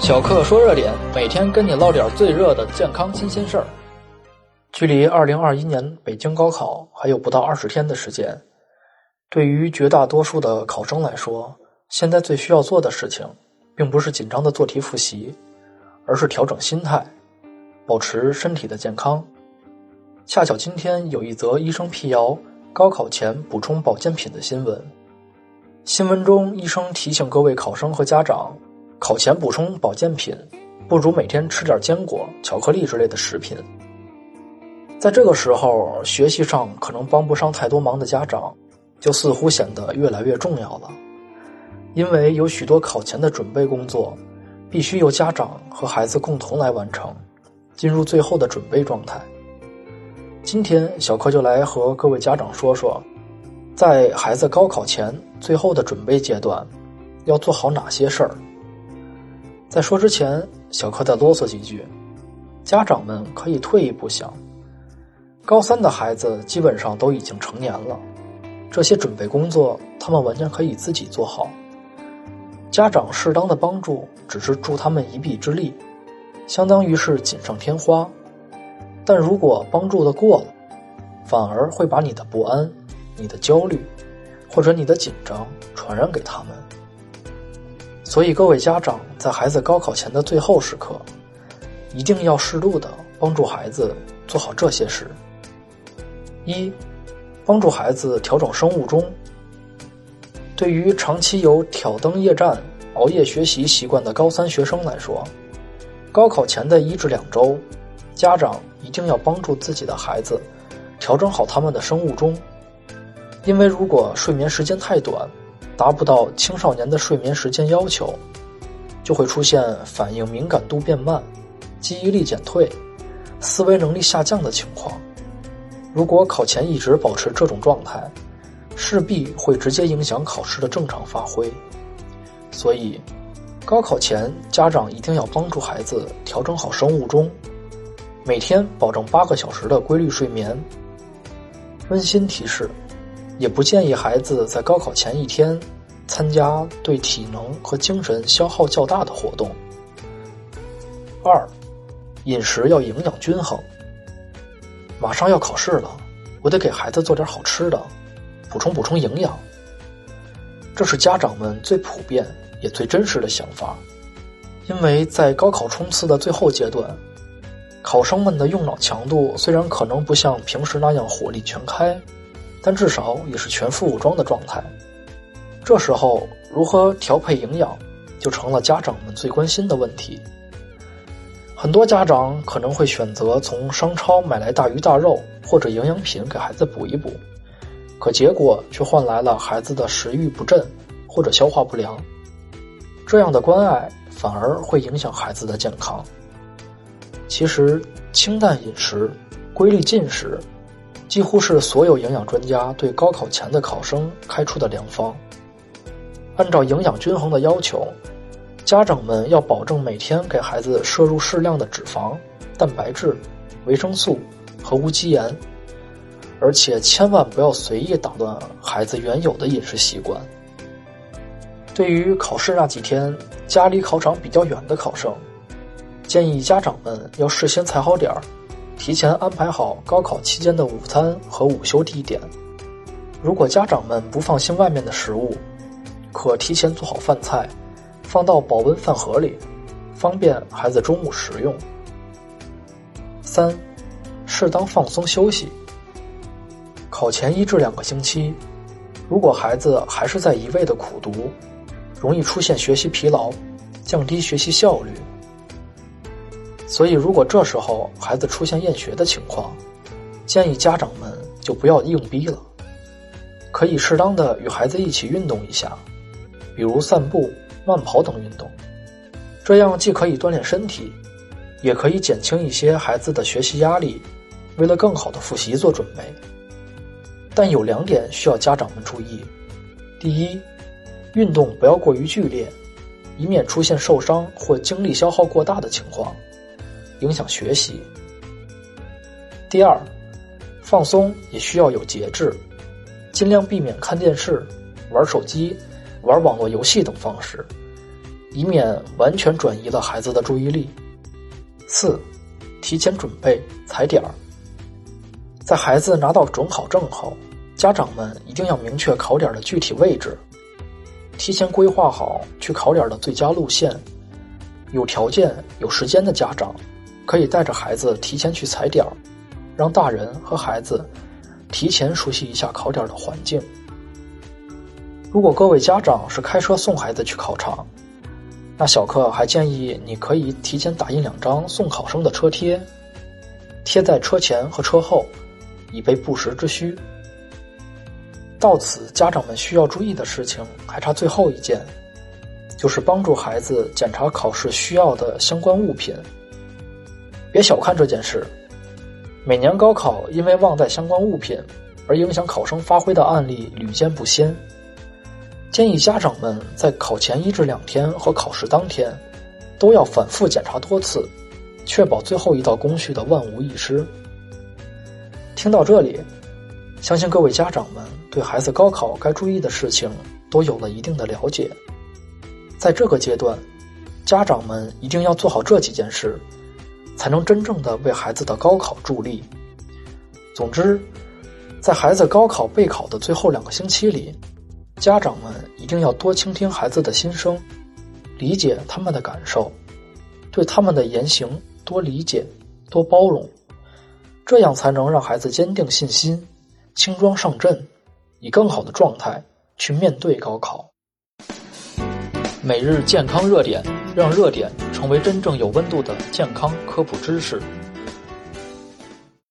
小克说热点，每天跟你唠点最热的健康新鲜事儿。距离二零二一年北京高考还有不到二十天的时间，对于绝大多数的考生来说，现在最需要做的事情，并不是紧张的做题复习，而是调整心态，保持身体的健康。恰巧今天有一则医生辟谣高考前补充保健品的新闻。新闻中，医生提醒各位考生和家长，考前补充保健品，不如每天吃点坚果、巧克力之类的食品。在这个时候，学习上可能帮不上太多忙的家长，就似乎显得越来越重要了。因为有许多考前的准备工作，必须由家长和孩子共同来完成，进入最后的准备状态。今天，小柯就来和各位家长说说，在孩子高考前最后的准备阶段，要做好哪些事儿。在说之前，小柯再啰嗦几句：家长们可以退一步想，高三的孩子基本上都已经成年了，这些准备工作他们完全可以自己做好。家长适当的帮助，只是助他们一臂之力，相当于是锦上添花。但如果帮助的过了，反而会把你的不安、你的焦虑，或者你的紧张传染给他们。所以，各位家长在孩子高考前的最后时刻，一定要适度的帮助孩子做好这些事：一、帮助孩子调整生物钟。对于长期有挑灯夜战、熬夜学习习惯的高三学生来说，高考前的一至两周，家长。一定要帮助自己的孩子调整好他们的生物钟，因为如果睡眠时间太短，达不到青少年的睡眠时间要求，就会出现反应敏感度变慢、记忆力减退、思维能力下降的情况。如果考前一直保持这种状态，势必会直接影响考试的正常发挥。所以，高考前家长一定要帮助孩子调整好生物钟。每天保证八个小时的规律睡眠。温馨提示：也不建议孩子在高考前一天参加对体能和精神消耗较大的活动。二，饮食要营养均衡。马上要考试了，我得给孩子做点好吃的，补充补充营养。这是家长们最普遍也最真实的想法，因为在高考冲刺的最后阶段。考生们的用脑强度虽然可能不像平时那样火力全开，但至少也是全副武装的状态。这时候如何调配营养，就成了家长们最关心的问题。很多家长可能会选择从商超买来大鱼大肉或者营养品给孩子补一补，可结果却换来了孩子的食欲不振或者消化不良。这样的关爱反而会影响孩子的健康。其实，清淡饮食、规律进食，几乎是所有营养专家对高考前的考生开出的良方。按照营养均衡的要求，家长们要保证每天给孩子摄入适量的脂肪、蛋白质、维生素和无机盐，而且千万不要随意打断孩子原有的饮食习惯。对于考试那几天家离考场比较远的考生，建议家长们要事先踩好点儿，提前安排好高考期间的午餐和午休地点。如果家长们不放心外面的食物，可提前做好饭菜，放到保温饭盒里，方便孩子中午食用。三，适当放松休息。考前一至两个星期，如果孩子还是在一味的苦读，容易出现学习疲劳，降低学习效率。所以，如果这时候孩子出现厌学的情况，建议家长们就不要硬逼了，可以适当的与孩子一起运动一下，比如散步、慢跑等运动，这样既可以锻炼身体，也可以减轻一些孩子的学习压力，为了更好的复习做准备。但有两点需要家长们注意：第一，运动不要过于剧烈，以免出现受伤或精力消耗过大的情况。影响学习。第二，放松也需要有节制，尽量避免看电视、玩手机、玩网络游戏等方式，以免完全转移了孩子的注意力。四、提前准备踩点儿。在孩子拿到准考证后，家长们一定要明确考点的具体位置，提前规划好去考点的最佳路线。有条件、有时间的家长，可以带着孩子提前去踩点儿，让大人和孩子提前熟悉一下考点的环境。如果各位家长是开车送孩子去考场，那小克还建议你可以提前打印两张送考生的车贴，贴在车前和车后，以备不时之需。到此，家长们需要注意的事情还差最后一件，就是帮助孩子检查考试需要的相关物品。别小看这件事，每年高考因为忘带相关物品而影响考生发挥的案例屡见不鲜。建议家长们在考前一至两天和考试当天，都要反复检查多次，确保最后一道工序的万无一失。听到这里，相信各位家长们对孩子高考该注意的事情都有了一定的了解。在这个阶段，家长们一定要做好这几件事，才能真正的为孩子的高考助力。总之，在孩子高考备考的最后两个星期里。家长们一定要多倾听孩子的心声，理解他们的感受，对他们的言行多理解、多包容，这样才能让孩子坚定信心，轻装上阵，以更好的状态去面对高考。每日健康热点，让热点成为真正有温度的健康科普知识。